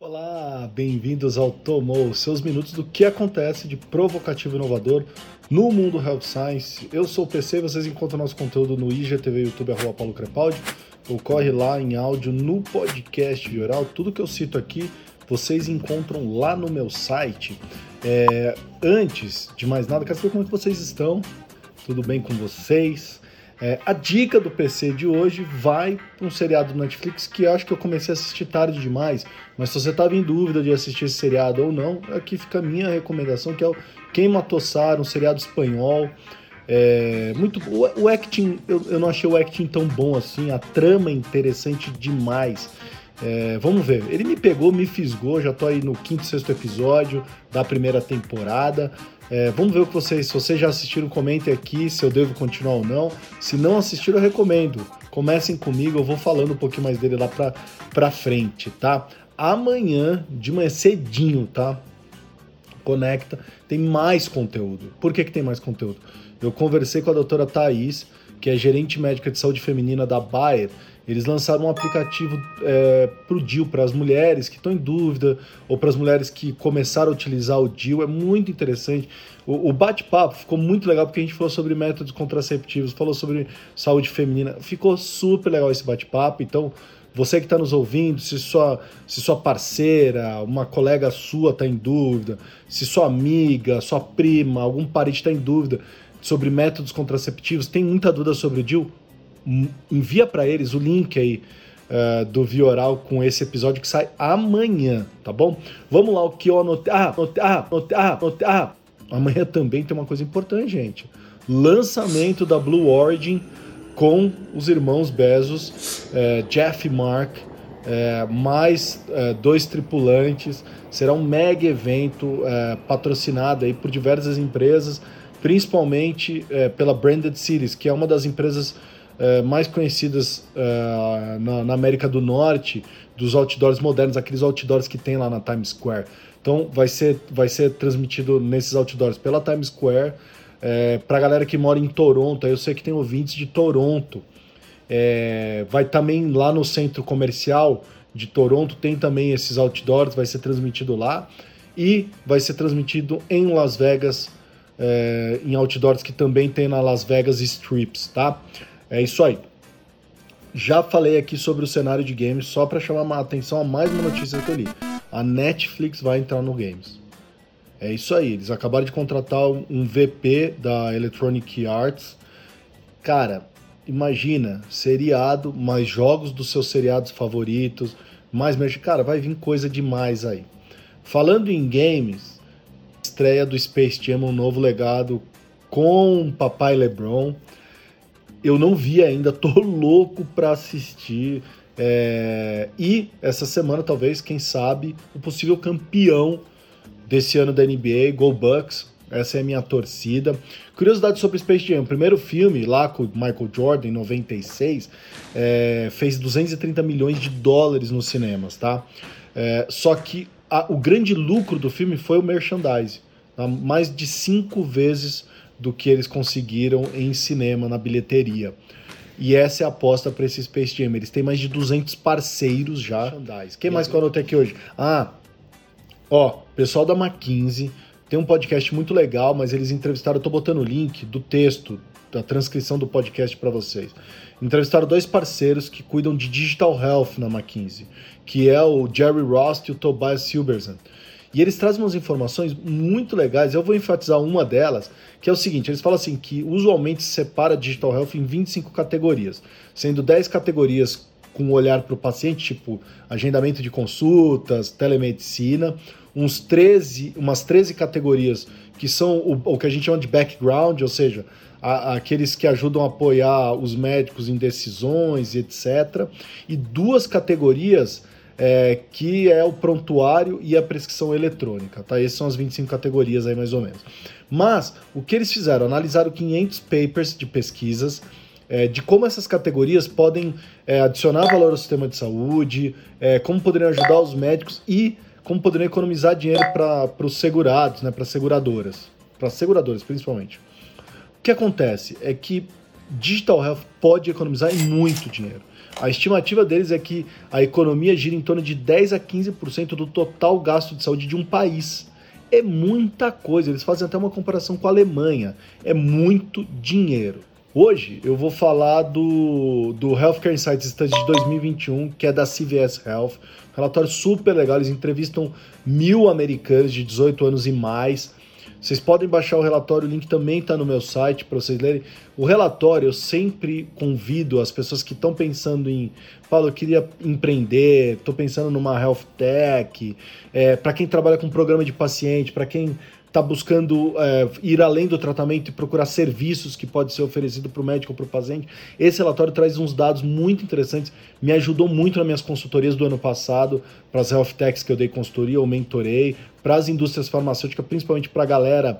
Olá, bem-vindos ao Tomou, seus minutos do que acontece de provocativo e inovador no mundo Health Science. Eu sou o PC, vocês encontram nosso conteúdo no IGTV, YouTube, arroba Paulo Crepaldi, ou corre lá em áudio no podcast Vioral. Tudo que eu cito aqui, vocês encontram lá no meu site. É, antes de mais nada, quero saber como é que vocês estão, tudo bem com vocês? É, a dica do PC de hoje vai para um seriado do Netflix que acho que eu comecei a assistir tarde demais, mas se você estava em dúvida de assistir esse seriado ou não, aqui fica a minha recomendação, que é o Quem Matou Sarah, um seriado espanhol. É, muito o, o acting, eu, eu não achei o acting tão bom assim, a trama é interessante demais. É, vamos ver. Ele me pegou, me fisgou. Já tô aí no quinto, sexto episódio da primeira temporada. É, vamos ver o que vocês. Se vocês já assistiram, comentem aqui se eu devo continuar ou não. Se não assistiram, eu recomendo. Comecem comigo, eu vou falando um pouquinho mais dele lá pra, pra frente, tá? Amanhã, de manhã cedinho, tá? Conecta, tem mais conteúdo. Por que, que tem mais conteúdo? Eu conversei com a doutora Thaís, que é gerente médica de saúde feminina da Bayer, eles lançaram um aplicativo é, para o DIL, para as mulheres que estão em dúvida, ou para as mulheres que começaram a utilizar o DIL. É muito interessante. O, o bate-papo ficou muito legal porque a gente falou sobre métodos contraceptivos, falou sobre saúde feminina. Ficou super legal esse bate-papo. Então, você que está nos ouvindo, se sua, se sua parceira, uma colega sua está em dúvida, se sua amiga, sua prima, algum parente está em dúvida sobre métodos contraceptivos, tem muita dúvida sobre o DIL, envia para eles o link aí uh, do Vioral com esse episódio que sai amanhã, tá bom? Vamos lá, o que eu anotei. Ah, anotei, ah, anotei, ah, anotei, ah. Amanhã também tem uma coisa importante, gente. Lançamento da Blue Origin com os irmãos Bezos, uh, Jeff e Mark, uh, mais dois tripulantes. Será um mega evento patrocinado aí por diversas empresas, principalmente pela Branded Cities, que é uma das empresas é, mais conhecidas é, na, na, América do Norte dos outdoors modernos, aqueles outdoors que tem lá na Times Square. Então vai ser, vai ser transmitido nesses outdoors pela Times Square. É, para a galera que mora em Toronto, eu sei que tem ouvintes de Toronto. Vai também lá no centro comercial de Toronto, tem também esses outdoors, vai ser transmitido lá. E vai ser transmitido em Las Vegas, é, em outdoors que também tem na Las Vegas Strips, tá? É isso aí. Já falei aqui sobre o cenário de games, só para chamar a atenção a mais uma notícia que eu li. A Netflix vai entrar no games. É isso aí, eles acabaram de contratar um VP da Electronic Arts. Cara, imagina, seriado, mais jogos dos seus seriados favoritos, mais Cara, vai vir coisa demais aí. Falando em games, estreia do Space Jam, um novo legado com Papai LeBron eu não vi ainda, tô louco para assistir. É... E essa semana, talvez, quem sabe, o possível campeão desse ano da NBA, Go Bucks. Essa é a minha torcida. Curiosidade sobre Space Jam. O primeiro filme, lá com Michael Jordan, em 96, é... fez 230 milhões de dólares nos cinemas, tá? É... Só que a... o grande lucro do filme foi o merchandise. Tá? Mais de cinco vezes do que eles conseguiram em cinema, na bilheteria. E essa é a aposta para esse Space Jam. Eles têm mais de 200 parceiros já. O que mais que eu anotei aqui hoje? Ah, ó, pessoal da McKinsey tem um podcast muito legal, mas eles entrevistaram, eu tô botando o link do texto, da transcrição do podcast para vocês. Entrevistaram dois parceiros que cuidam de digital health na McKinsey, que é o Jerry Rost e o Tobias Silberson. E eles trazem umas informações muito legais. Eu vou enfatizar uma delas, que é o seguinte: eles falam assim que usualmente se separa Digital Health em 25 categorias, sendo 10 categorias com olhar para o paciente, tipo agendamento de consultas, telemedicina, uns 13, umas 13 categorias que são o, o que a gente chama de background, ou seja, a, aqueles que ajudam a apoiar os médicos em decisões, etc. E duas categorias é, que é o prontuário e a prescrição eletrônica, tá? Essas são as 25 categorias aí mais ou menos. Mas o que eles fizeram? Analisaram 500 papers de pesquisas é, de como essas categorias podem é, adicionar valor ao sistema de saúde, é, como poderiam ajudar os médicos e como poderiam economizar dinheiro para os segurados, né, para seguradoras, para seguradoras principalmente. O que acontece é que digital health pode economizar muito dinheiro. A estimativa deles é que a economia gira em torno de 10 a 15% do total gasto de saúde de um país. É muita coisa, eles fazem até uma comparação com a Alemanha. É muito dinheiro. Hoje eu vou falar do, do Healthcare Insights Study de 2021, que é da CVS Health. Relatório super legal, eles entrevistam mil americanos de 18 anos e mais vocês podem baixar o relatório, o link também está no meu site para vocês lerem. O relatório eu sempre convido as pessoas que estão pensando em, Paulo, eu queria empreender, estou pensando numa health tech, é, para quem trabalha com programa de paciente, para quem está buscando é, ir além do tratamento e procurar serviços que pode ser oferecido para o médico ou para o paciente. Esse relatório traz uns dados muito interessantes, me ajudou muito nas minhas consultorias do ano passado, para as health techs que eu dei consultoria ou mentorei, para as indústrias farmacêuticas, principalmente para a galera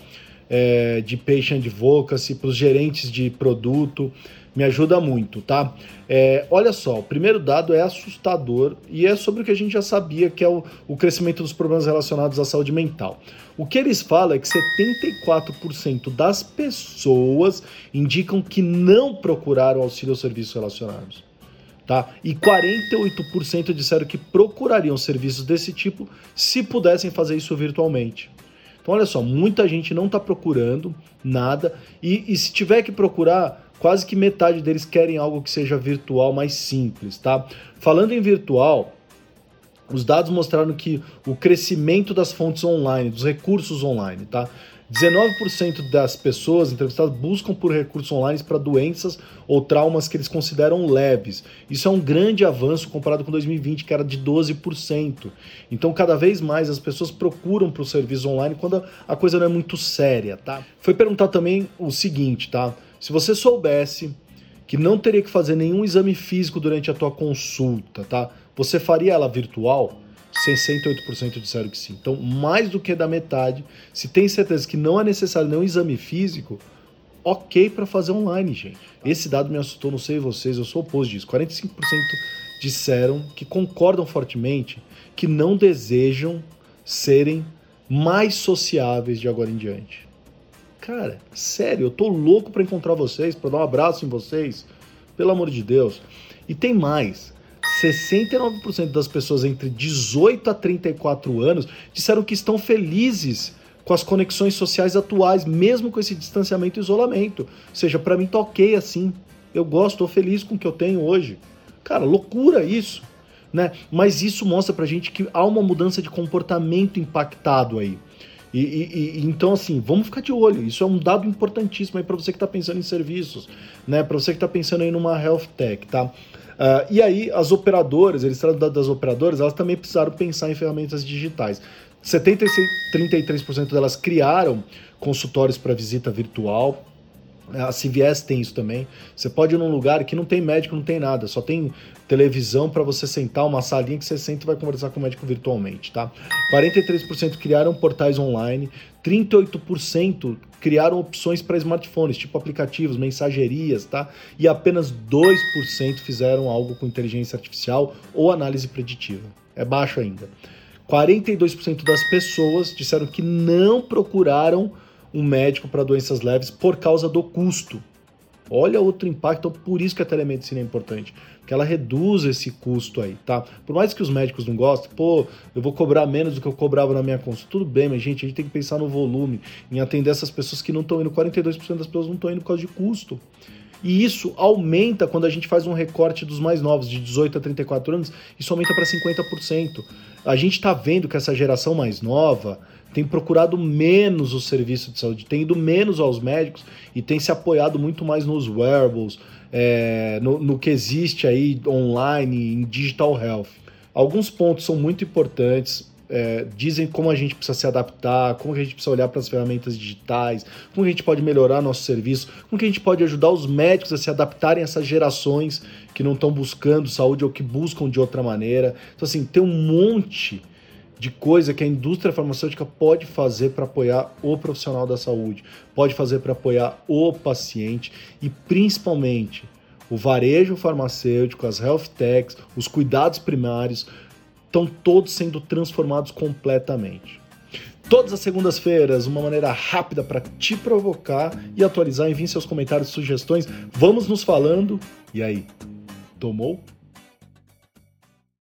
é, de patient advocacy, para os gerentes de produto me ajuda muito, tá? É, olha só, o primeiro dado é assustador e é sobre o que a gente já sabia, que é o, o crescimento dos problemas relacionados à saúde mental. O que eles falam é que 74% das pessoas indicam que não procuraram auxílio aos serviços relacionados. Tá? E 48% disseram que procurariam serviços desse tipo se pudessem fazer isso virtualmente. Então, olha só, muita gente não está procurando nada e, e se tiver que procurar, quase que metade deles querem algo que seja virtual, mais simples, tá? Falando em virtual, os dados mostraram que o crescimento das fontes online, dos recursos online, tá? 19% das pessoas entrevistadas buscam por recursos online para doenças ou traumas que eles consideram leves. Isso é um grande avanço comparado com 2020, que era de 12%. Então, cada vez mais as pessoas procuram para o serviço online quando a coisa não é muito séria, tá? Foi perguntar também o seguinte, tá? Se você soubesse que não teria que fazer nenhum exame físico durante a tua consulta, tá? Você faria ela virtual? 68% disseram que sim. Então, mais do que da metade, se tem certeza que não é necessário nenhum exame físico, ok para fazer online, gente. Esse dado me assustou, não sei vocês, eu sou oposto disso. 45% disseram que concordam fortemente que não desejam serem mais sociáveis de agora em diante. Cara, sério, eu tô louco para encontrar vocês, para dar um abraço em vocês, pelo amor de Deus. E tem mais. 69% das pessoas entre 18 a 34 anos disseram que estão felizes com as conexões sociais atuais, mesmo com esse distanciamento e isolamento. Ou seja, para mim tá ok assim. Eu gosto, estou feliz com o que eu tenho hoje. Cara, loucura isso. Né? Mas isso mostra pra gente que há uma mudança de comportamento impactado aí. E, e, e, então, assim, vamos ficar de olho. Isso é um dado importantíssimo aí para você que está pensando em serviços, né? Para você que está pensando aí numa health tech, tá? Uh, e aí, as operadoras, eles tratam das operadoras, elas também precisaram pensar em ferramentas digitais. 76, 33% delas criaram consultórios para visita virtual. A CVS tem isso também. Você pode ir num lugar que não tem médico, não tem nada, só tem televisão para você sentar, uma salinha que você senta e vai conversar com o médico virtualmente, tá? 43% criaram portais online, 38% criaram opções para smartphones, tipo aplicativos, mensagerias, tá? E apenas 2% fizeram algo com inteligência artificial ou análise preditiva. É baixo ainda. 42% das pessoas disseram que não procuraram um médico para doenças leves por causa do custo. Olha outro impacto, então por isso que a telemedicina é importante, que ela reduz esse custo aí, tá? Por mais que os médicos não gostem, pô, eu vou cobrar menos do que eu cobrava na minha consulta, tudo bem, mas gente, a gente tem que pensar no volume, em atender essas pessoas que não estão indo, 42% das pessoas não estão indo por causa de custo. E isso aumenta quando a gente faz um recorte dos mais novos, de 18 a 34 anos, isso aumenta para 50%. A gente está vendo que essa geração mais nova, tem procurado menos o serviço de saúde, tem ido menos aos médicos e tem se apoiado muito mais nos wearables, é, no, no que existe aí online, em digital health. Alguns pontos são muito importantes. É, dizem como a gente precisa se adaptar, como a gente precisa olhar para as ferramentas digitais, como a gente pode melhorar nosso serviço, como a gente pode ajudar os médicos a se adaptarem a essas gerações que não estão buscando saúde ou que buscam de outra maneira. Então, assim, tem um monte de coisa que a indústria farmacêutica pode fazer para apoiar o profissional da saúde, pode fazer para apoiar o paciente e principalmente o varejo farmacêutico, as health techs, os cuidados primários estão todos sendo transformados completamente. Todas as segundas-feiras, uma maneira rápida para te provocar e atualizar. Envie seus comentários, sugestões. Vamos nos falando. E aí, tomou?